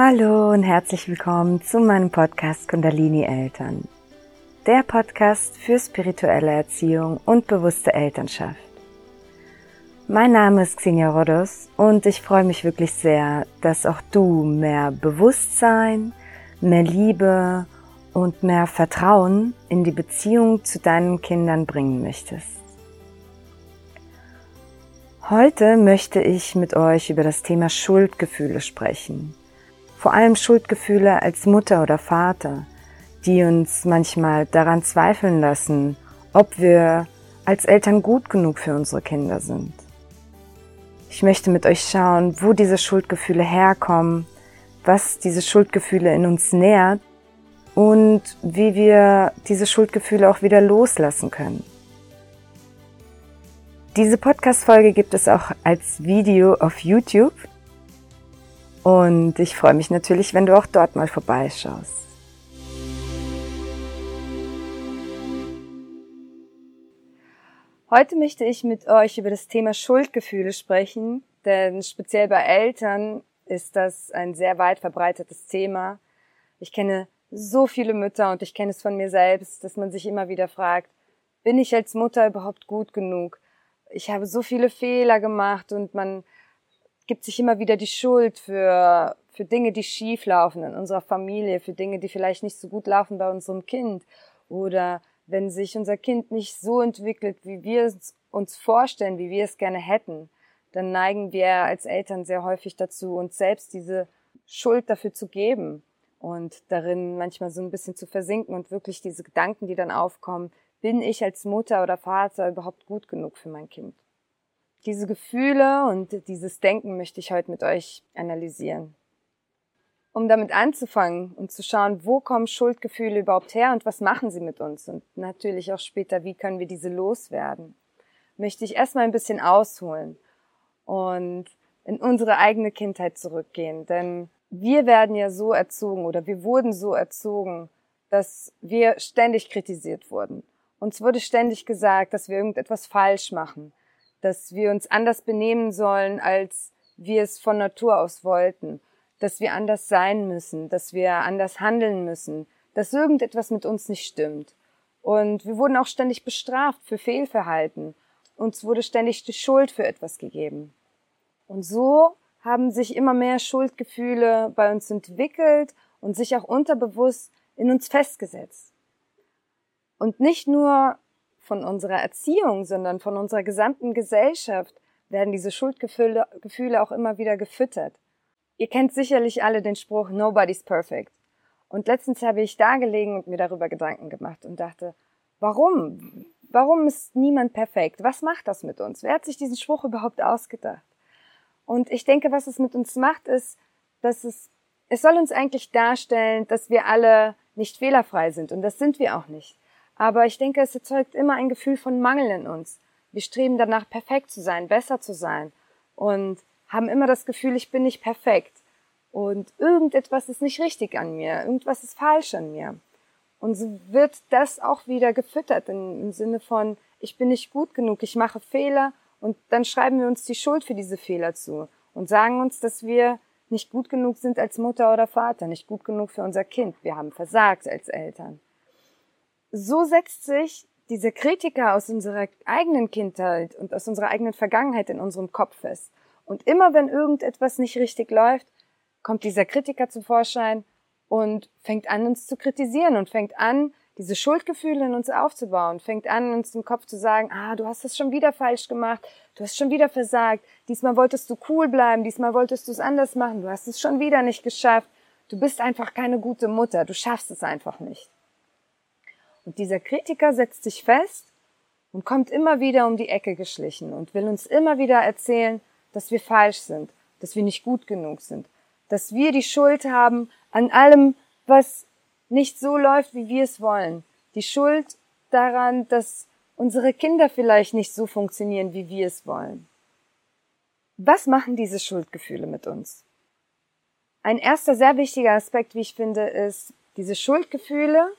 Hallo und herzlich willkommen zu meinem Podcast Kundalini Eltern. Der Podcast für spirituelle Erziehung und bewusste Elternschaft. Mein Name ist Xenia Rodos und ich freue mich wirklich sehr, dass auch du mehr Bewusstsein, mehr Liebe und mehr Vertrauen in die Beziehung zu deinen Kindern bringen möchtest. Heute möchte ich mit euch über das Thema Schuldgefühle sprechen vor allem Schuldgefühle als Mutter oder Vater, die uns manchmal daran zweifeln lassen, ob wir als Eltern gut genug für unsere Kinder sind. Ich möchte mit euch schauen, wo diese Schuldgefühle herkommen, was diese Schuldgefühle in uns nährt und wie wir diese Schuldgefühle auch wieder loslassen können. Diese Podcast-Folge gibt es auch als Video auf YouTube. Und ich freue mich natürlich, wenn du auch dort mal vorbeischaust. Heute möchte ich mit euch über das Thema Schuldgefühle sprechen, denn speziell bei Eltern ist das ein sehr weit verbreitetes Thema. Ich kenne so viele Mütter und ich kenne es von mir selbst, dass man sich immer wieder fragt, bin ich als Mutter überhaupt gut genug? Ich habe so viele Fehler gemacht und man gibt sich immer wieder die Schuld für, für Dinge, die schief laufen in unserer Familie, für Dinge, die vielleicht nicht so gut laufen bei unserem Kind oder wenn sich unser Kind nicht so entwickelt, wie wir es uns vorstellen, wie wir es gerne hätten, dann neigen wir als Eltern sehr häufig dazu, uns selbst diese Schuld dafür zu geben und darin manchmal so ein bisschen zu versinken und wirklich diese Gedanken, die dann aufkommen, bin ich als Mutter oder Vater überhaupt gut genug für mein Kind? Diese Gefühle und dieses Denken möchte ich heute mit euch analysieren. Um damit anzufangen und zu schauen, wo kommen Schuldgefühle überhaupt her und was machen sie mit uns und natürlich auch später, wie können wir diese loswerden, möchte ich erstmal ein bisschen ausholen und in unsere eigene Kindheit zurückgehen, denn wir werden ja so erzogen oder wir wurden so erzogen, dass wir ständig kritisiert wurden. Uns wurde ständig gesagt, dass wir irgendetwas falsch machen, dass wir uns anders benehmen sollen, als wir es von Natur aus wollten, dass wir anders sein müssen, dass wir anders handeln müssen, dass irgendetwas mit uns nicht stimmt. Und wir wurden auch ständig bestraft für Fehlverhalten. Uns wurde ständig die Schuld für etwas gegeben. Und so haben sich immer mehr Schuldgefühle bei uns entwickelt und sich auch unterbewusst in uns festgesetzt. Und nicht nur von unserer Erziehung, sondern von unserer gesamten Gesellschaft werden diese Schuldgefühle Gefühle auch immer wieder gefüttert. Ihr kennt sicherlich alle den Spruch Nobody's perfect. Und letztens habe ich da gelegen und mir darüber Gedanken gemacht und dachte, warum? Warum ist niemand perfekt? Was macht das mit uns? Wer hat sich diesen Spruch überhaupt ausgedacht? Und ich denke, was es mit uns macht, ist, dass es, es soll uns eigentlich darstellen, dass wir alle nicht fehlerfrei sind. Und das sind wir auch nicht. Aber ich denke, es erzeugt immer ein Gefühl von Mangel in uns. Wir streben danach, perfekt zu sein, besser zu sein und haben immer das Gefühl, ich bin nicht perfekt und irgendetwas ist nicht richtig an mir, irgendwas ist falsch an mir. Und so wird das auch wieder gefüttert im Sinne von, ich bin nicht gut genug, ich mache Fehler und dann schreiben wir uns die Schuld für diese Fehler zu und sagen uns, dass wir nicht gut genug sind als Mutter oder Vater, nicht gut genug für unser Kind. Wir haben versagt als Eltern so setzt sich dieser Kritiker aus unserer eigenen Kindheit und aus unserer eigenen Vergangenheit in unserem Kopf fest. Und immer wenn irgendetwas nicht richtig läuft, kommt dieser Kritiker zum Vorschein und fängt an, uns zu kritisieren und fängt an, diese Schuldgefühle in uns aufzubauen, fängt an, uns im Kopf zu sagen, ah, du hast das schon wieder falsch gemacht, du hast schon wieder versagt, diesmal wolltest du cool bleiben, diesmal wolltest du es anders machen, du hast es schon wieder nicht geschafft, du bist einfach keine gute Mutter, du schaffst es einfach nicht. Und dieser Kritiker setzt sich fest und kommt immer wieder um die Ecke geschlichen und will uns immer wieder erzählen, dass wir falsch sind, dass wir nicht gut genug sind, dass wir die Schuld haben an allem, was nicht so läuft, wie wir es wollen. Die Schuld daran, dass unsere Kinder vielleicht nicht so funktionieren, wie wir es wollen. Was machen diese Schuldgefühle mit uns? Ein erster sehr wichtiger Aspekt, wie ich finde, ist, diese Schuldgefühle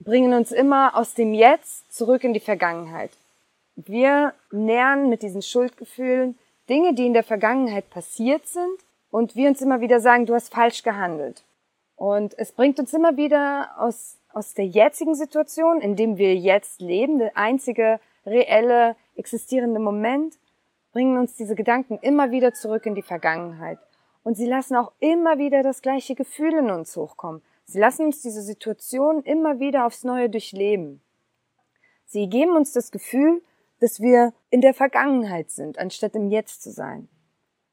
bringen uns immer aus dem Jetzt zurück in die Vergangenheit. Wir nähern mit diesen Schuldgefühlen Dinge, die in der Vergangenheit passiert sind, und wir uns immer wieder sagen, du hast falsch gehandelt. Und es bringt uns immer wieder aus, aus der jetzigen Situation, in dem wir jetzt leben, der einzige reelle existierende Moment, bringen uns diese Gedanken immer wieder zurück in die Vergangenheit. Und sie lassen auch immer wieder das gleiche Gefühl in uns hochkommen. Sie lassen uns diese Situation immer wieder aufs Neue durchleben. Sie geben uns das Gefühl, dass wir in der Vergangenheit sind, anstatt im Jetzt zu sein.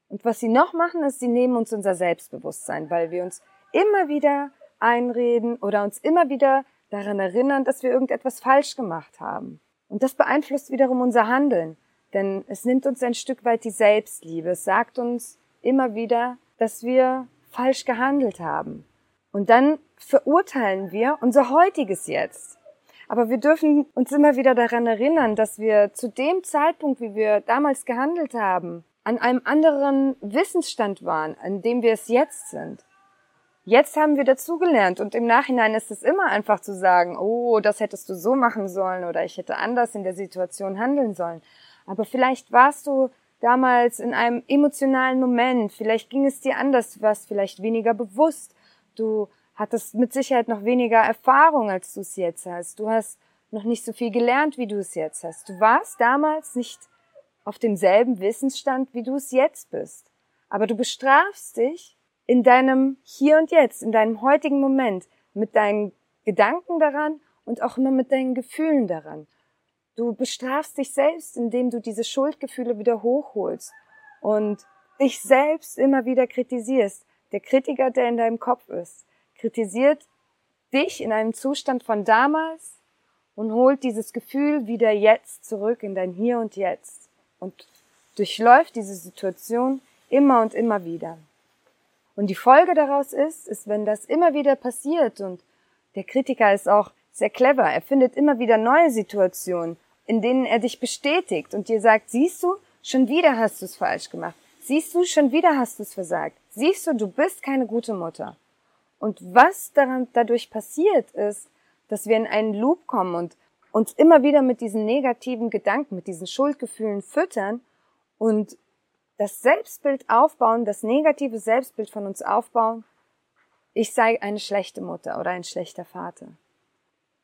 Und was sie noch machen, ist, sie nehmen uns unser Selbstbewusstsein, weil wir uns immer wieder einreden oder uns immer wieder daran erinnern, dass wir irgendetwas falsch gemacht haben. Und das beeinflusst wiederum unser Handeln, denn es nimmt uns ein Stück weit die Selbstliebe. Es sagt uns immer wieder, dass wir falsch gehandelt haben. Und dann verurteilen wir unser heutiges Jetzt. Aber wir dürfen uns immer wieder daran erinnern, dass wir zu dem Zeitpunkt, wie wir damals gehandelt haben, an einem anderen Wissensstand waren, an dem wir es jetzt sind. Jetzt haben wir dazugelernt und im Nachhinein ist es immer einfach zu sagen, oh, das hättest du so machen sollen oder ich hätte anders in der Situation handeln sollen. Aber vielleicht warst du damals in einem emotionalen Moment, vielleicht ging es dir anders, du warst vielleicht weniger bewusst, du hattest mit Sicherheit noch weniger Erfahrung, als du es jetzt hast, du hast noch nicht so viel gelernt, wie du es jetzt hast. Du warst damals nicht auf demselben Wissensstand, wie du es jetzt bist. Aber du bestrafst dich in deinem Hier und Jetzt, in deinem heutigen Moment, mit deinen Gedanken daran und auch immer mit deinen Gefühlen daran. Du bestrafst dich selbst, indem du diese Schuldgefühle wieder hochholst und dich selbst immer wieder kritisierst. Der Kritiker, der in deinem Kopf ist, kritisiert dich in einem Zustand von damals und holt dieses Gefühl wieder jetzt zurück in dein Hier und Jetzt und durchläuft diese Situation immer und immer wieder. Und die Folge daraus ist, ist, wenn das immer wieder passiert und der Kritiker ist auch sehr clever, er findet immer wieder neue Situationen, in denen er dich bestätigt und dir sagt, siehst du, schon wieder hast du es falsch gemacht. Siehst du, schon wieder hast du es versagt. Siehst du, du bist keine gute Mutter. Und was daran, dadurch passiert ist, dass wir in einen Loop kommen und uns immer wieder mit diesen negativen Gedanken, mit diesen Schuldgefühlen füttern und das Selbstbild aufbauen, das negative Selbstbild von uns aufbauen, ich sei eine schlechte Mutter oder ein schlechter Vater.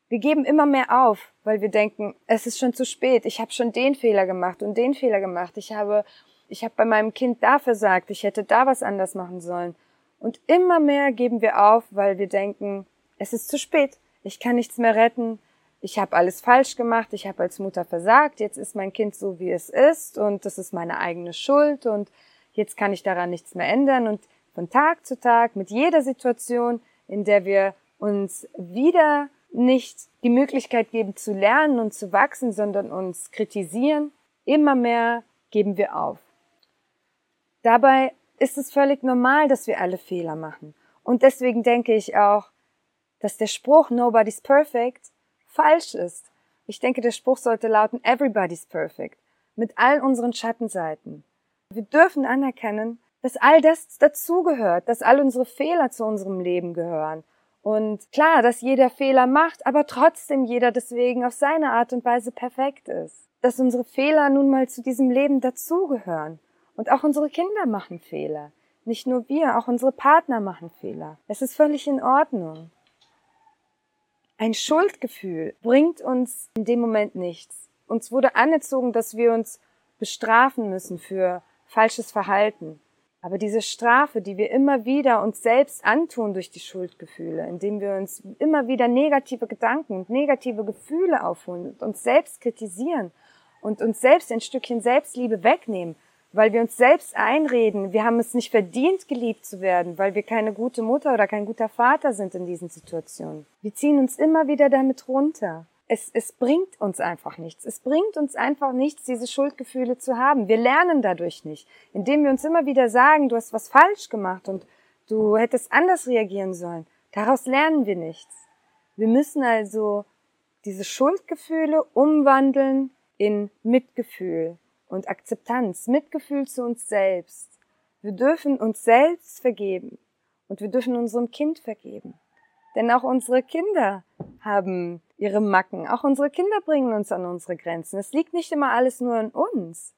Wir geben immer mehr auf, weil wir denken, es ist schon zu spät, ich habe schon den Fehler gemacht und den Fehler gemacht, ich habe, ich habe bei meinem Kind da versagt, ich hätte da was anders machen sollen. Und immer mehr geben wir auf, weil wir denken, es ist zu spät, ich kann nichts mehr retten, ich habe alles falsch gemacht, ich habe als Mutter versagt, jetzt ist mein Kind so, wie es ist und das ist meine eigene Schuld und jetzt kann ich daran nichts mehr ändern und von Tag zu Tag mit jeder Situation, in der wir uns wieder nicht die Möglichkeit geben zu lernen und zu wachsen, sondern uns kritisieren, immer mehr geben wir auf. Dabei ist es völlig normal, dass wir alle Fehler machen. Und deswegen denke ich auch, dass der Spruch Nobody's perfect falsch ist. Ich denke, der Spruch sollte lauten Everybody's perfect. Mit all unseren Schattenseiten. Wir dürfen anerkennen, dass all das dazugehört, dass all unsere Fehler zu unserem Leben gehören und klar, dass jeder Fehler macht, aber trotzdem jeder deswegen auf seine Art und Weise perfekt ist. Dass unsere Fehler nun mal zu diesem Leben dazugehören. Und auch unsere Kinder machen Fehler. Nicht nur wir, auch unsere Partner machen Fehler. Es ist völlig in Ordnung. Ein Schuldgefühl bringt uns in dem Moment nichts. Uns wurde anerzogen, dass wir uns bestrafen müssen für falsches Verhalten. Aber diese Strafe, die wir immer wieder uns selbst antun durch die Schuldgefühle, indem wir uns immer wieder negative Gedanken und negative Gefühle aufholen und uns selbst kritisieren und uns selbst ein Stückchen Selbstliebe wegnehmen, weil wir uns selbst einreden, wir haben es nicht verdient, geliebt zu werden, weil wir keine gute Mutter oder kein guter Vater sind in diesen Situationen. Wir ziehen uns immer wieder damit runter es, es bringt uns einfach nichts. Es bringt uns einfach nichts, diese Schuldgefühle zu haben. Wir lernen dadurch nicht. Indem wir uns immer wieder sagen, du hast was falsch gemacht und du hättest anders reagieren sollen. Daraus lernen wir nichts. Wir müssen also diese Schuldgefühle umwandeln in Mitgefühl und Akzeptanz, Mitgefühl zu uns selbst. Wir dürfen uns selbst vergeben und wir dürfen unserem Kind vergeben. Denn auch unsere Kinder haben ihre Macken. Auch unsere Kinder bringen uns an unsere Grenzen. Es liegt nicht immer alles nur an uns.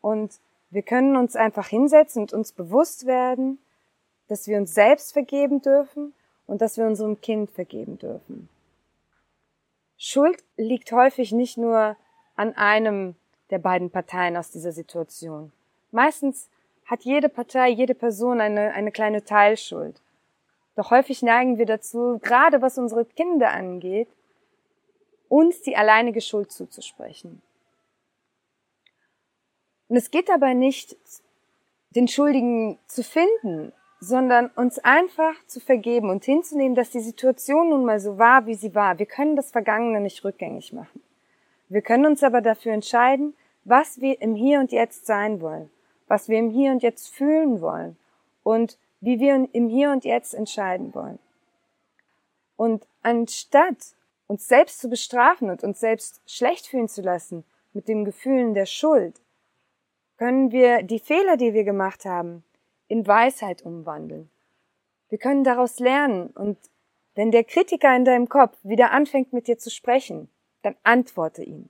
Und Wir können uns einfach hinsetzen und uns bewusst werden, dass wir uns selbst vergeben dürfen und dass wir unserem Kind vergeben dürfen. Schuld liegt häufig nicht nur an einem der beiden Parteien aus dieser Situation. Meistens hat jede Partei, jede Person eine, eine kleine Teilschuld. Doch häufig neigen wir dazu, gerade was unsere Kinder angeht, uns die alleinige Schuld zuzusprechen. Und es geht dabei nicht, den Schuldigen zu finden, sondern uns einfach zu vergeben und hinzunehmen, dass die Situation nun mal so war, wie sie war. Wir können das Vergangene nicht rückgängig machen. Wir können uns aber dafür entscheiden, was wir im Hier und Jetzt sein wollen, was wir im Hier und Jetzt fühlen wollen und wie wir im Hier und Jetzt entscheiden wollen. Und anstatt uns selbst zu bestrafen und uns selbst schlecht fühlen zu lassen mit den Gefühlen der Schuld, können wir die Fehler, die wir gemacht haben, in Weisheit umwandeln. Wir können daraus lernen und wenn der Kritiker in deinem Kopf wieder anfängt mit dir zu sprechen, dann antworte ihm.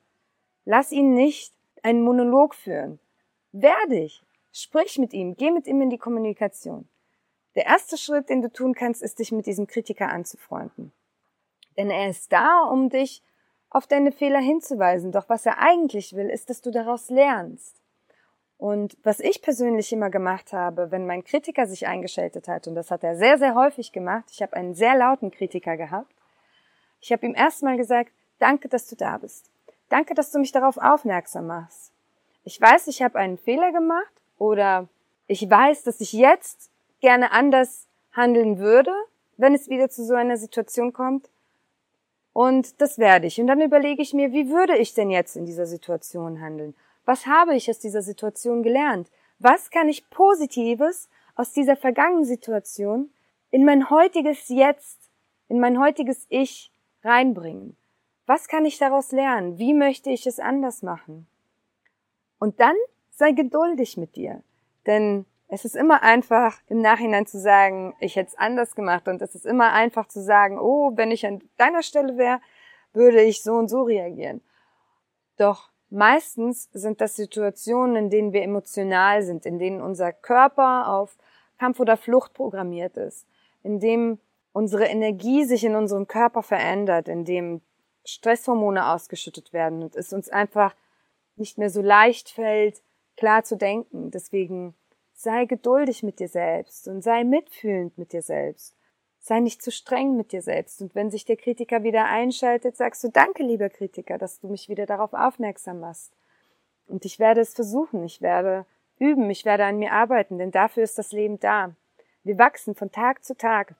Lass ihn nicht einen Monolog führen. Wehr dich. Sprich mit ihm. Geh mit ihm in die Kommunikation. Der erste Schritt, den du tun kannst, ist, dich mit diesem Kritiker anzufreunden. Denn er ist da, um dich auf deine Fehler hinzuweisen. Doch was er eigentlich will, ist, dass du daraus lernst. Und was ich persönlich immer gemacht habe, wenn mein Kritiker sich eingeschaltet hat, und das hat er sehr, sehr häufig gemacht, ich habe einen sehr lauten Kritiker gehabt, ich habe ihm erstmal gesagt, danke, dass du da bist. Danke, dass du mich darauf aufmerksam machst. Ich weiß, ich habe einen Fehler gemacht oder ich weiß, dass ich jetzt gerne anders handeln würde, wenn es wieder zu so einer Situation kommt. Und das werde ich. Und dann überlege ich mir, wie würde ich denn jetzt in dieser Situation handeln? Was habe ich aus dieser Situation gelernt? Was kann ich Positives aus dieser vergangenen Situation in mein heutiges Jetzt, in mein heutiges Ich reinbringen? Was kann ich daraus lernen? Wie möchte ich es anders machen? Und dann sei geduldig mit dir. Denn es ist immer einfach, im Nachhinein zu sagen, ich hätte es anders gemacht. Und es ist immer einfach zu sagen, oh, wenn ich an deiner Stelle wäre, würde ich so und so reagieren. Doch meistens sind das Situationen, in denen wir emotional sind, in denen unser Körper auf Kampf oder Flucht programmiert ist, in dem unsere Energie sich in unserem Körper verändert, in dem Stresshormone ausgeschüttet werden und es uns einfach nicht mehr so leicht fällt, klar zu denken. Deswegen sei geduldig mit dir selbst und sei mitfühlend mit dir selbst. Sei nicht zu streng mit dir selbst. Und wenn sich der Kritiker wieder einschaltet, sagst du Danke, lieber Kritiker, dass du mich wieder darauf aufmerksam machst. Und ich werde es versuchen, ich werde üben, ich werde an mir arbeiten, denn dafür ist das Leben da. Wir wachsen von Tag zu Tag.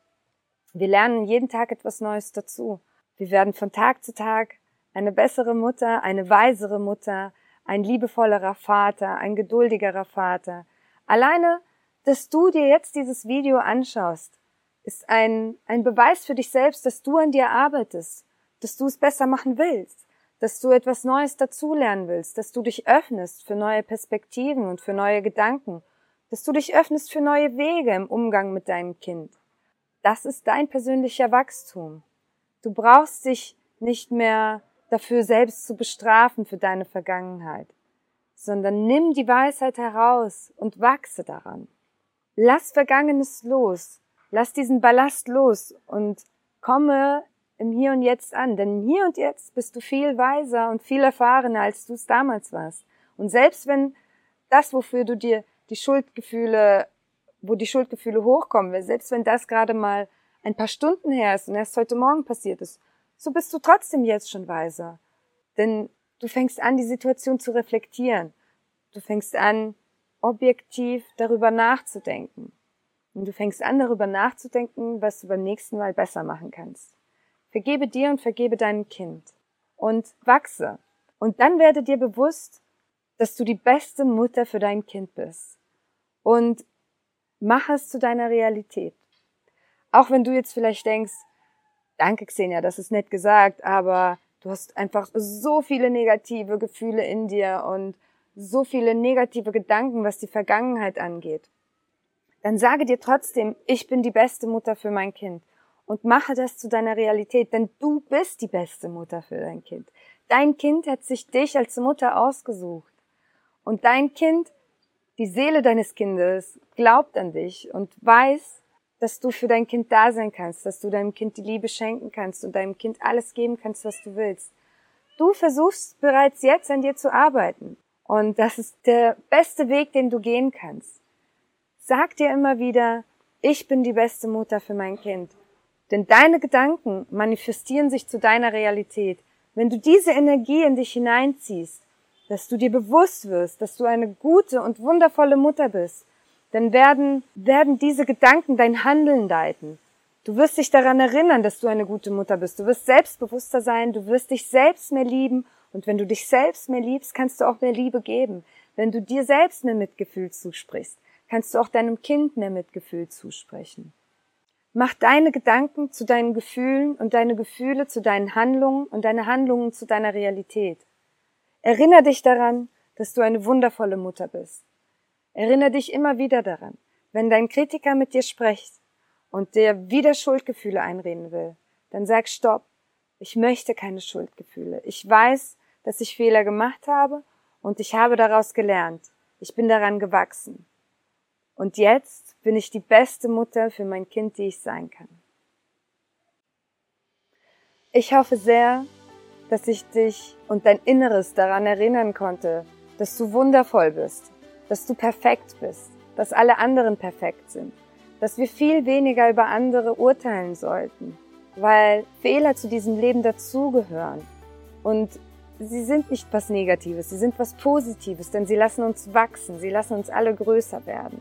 Wir lernen jeden Tag etwas Neues dazu. Wir werden von Tag zu Tag eine bessere Mutter, eine weisere Mutter, ein liebevollerer Vater, ein geduldigerer Vater. Alleine, dass du dir jetzt dieses Video anschaust, ist ein, ein Beweis für dich selbst, dass du an dir arbeitest, dass du es besser machen willst, dass du etwas Neues dazulernen willst, dass du dich öffnest für neue Perspektiven und für neue Gedanken, dass du dich öffnest für neue Wege im Umgang mit deinem Kind. Das ist dein persönlicher Wachstum. Du brauchst dich nicht mehr dafür selbst zu bestrafen für deine Vergangenheit, sondern nimm die Weisheit heraus und wachse daran. Lass Vergangenes los, lass diesen Ballast los und komme im Hier und Jetzt an, denn im Hier und Jetzt bist du viel weiser und viel erfahrener, als du es damals warst. Und selbst wenn das, wofür du dir die Schuldgefühle, wo die Schuldgefühle hochkommen, selbst wenn das gerade mal ein paar Stunden her ist und erst heute Morgen passiert ist, so bist du trotzdem jetzt schon weiser. Denn du fängst an, die Situation zu reflektieren. Du fängst an, objektiv darüber nachzudenken. Und du fängst an, darüber nachzudenken, was du beim nächsten Mal besser machen kannst. Vergebe dir und vergebe deinem Kind. Und wachse. Und dann werde dir bewusst, dass du die beste Mutter für dein Kind bist. Und mach es zu deiner Realität. Auch wenn du jetzt vielleicht denkst, danke Xenia, das ist nett gesagt, aber du hast einfach so viele negative Gefühle in dir und so viele negative Gedanken, was die Vergangenheit angeht. Dann sage dir trotzdem, ich bin die beste Mutter für mein Kind und mache das zu deiner Realität, denn du bist die beste Mutter für dein Kind. Dein Kind hat sich dich als Mutter ausgesucht und dein Kind Die Seele deines Kindes glaubt an dich und weiß, dass du für dein Kind da sein kannst, dass du deinem Kind die Liebe schenken kannst und deinem Kind alles geben kannst, was du willst. Du versuchst bereits jetzt an dir zu arbeiten. Und das ist der beste Weg, den du gehen kannst. Sag dir immer wieder, ich bin die beste Mutter für mein Kind. Denn deine Gedanken manifestieren sich zu deiner Realität. Wenn du diese Energie in dich hineinziehst, dass du dir bewusst wirst, dass du eine gute und wundervolle Mutter bist, dann werden, werden diese Gedanken dein Handeln leiten. Du wirst dich daran erinnern, dass du eine gute Mutter bist. Du wirst selbstbewusster sein, du wirst dich selbst mehr lieben und wenn du dich selbst mehr liebst, kannst du auch mehr Liebe geben. Wenn du dir selbst mehr Mitgefühl zusprichst, kannst du auch deinem Kind mehr Mitgefühl zusprechen. Mach deine Gedanken zu deinen Gefühlen und deine Gefühle zu deinen Handlungen und deine Handlungen zu deiner Realität. Erinner dich daran, dass du eine wundervolle Mutter bist. Erinner dich immer wieder daran, wenn dein Kritiker mit dir spricht und dir wieder Schuldgefühle einreden will, dann sag Stopp. Ich möchte keine Schuldgefühle. Ich weiß, dass ich Fehler gemacht habe und ich habe daraus gelernt. Ich bin daran gewachsen. Und jetzt bin ich die beste Mutter für mein Kind, die ich sein kann. Ich hoffe sehr, dass ich dich und dein Inneres daran erinnern konnte, dass du wundervoll bist, dass du perfekt bist, dass alle anderen perfekt sind, dass wir viel weniger über andere urteilen sollten, weil Fehler zu diesem Leben dazugehören und sie sind nicht was Negatives, sie sind was Positives, denn sie lassen uns wachsen, sie lassen uns alle größer werden.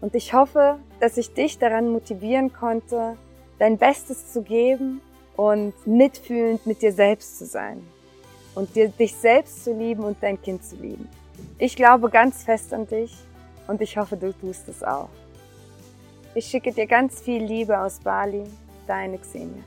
Und ich hoffe, dass ich dich daran motivieren konnte, dein Bestes zu geben und mitfühlend mit dir selbst zu sein und dir, dich selbst zu lieben und dein Kind zu lieben. Ich glaube ganz fest an dich und ich hoffe, du tust es auch. Ich schicke dir ganz viel Liebe aus Bali, deine Xenia.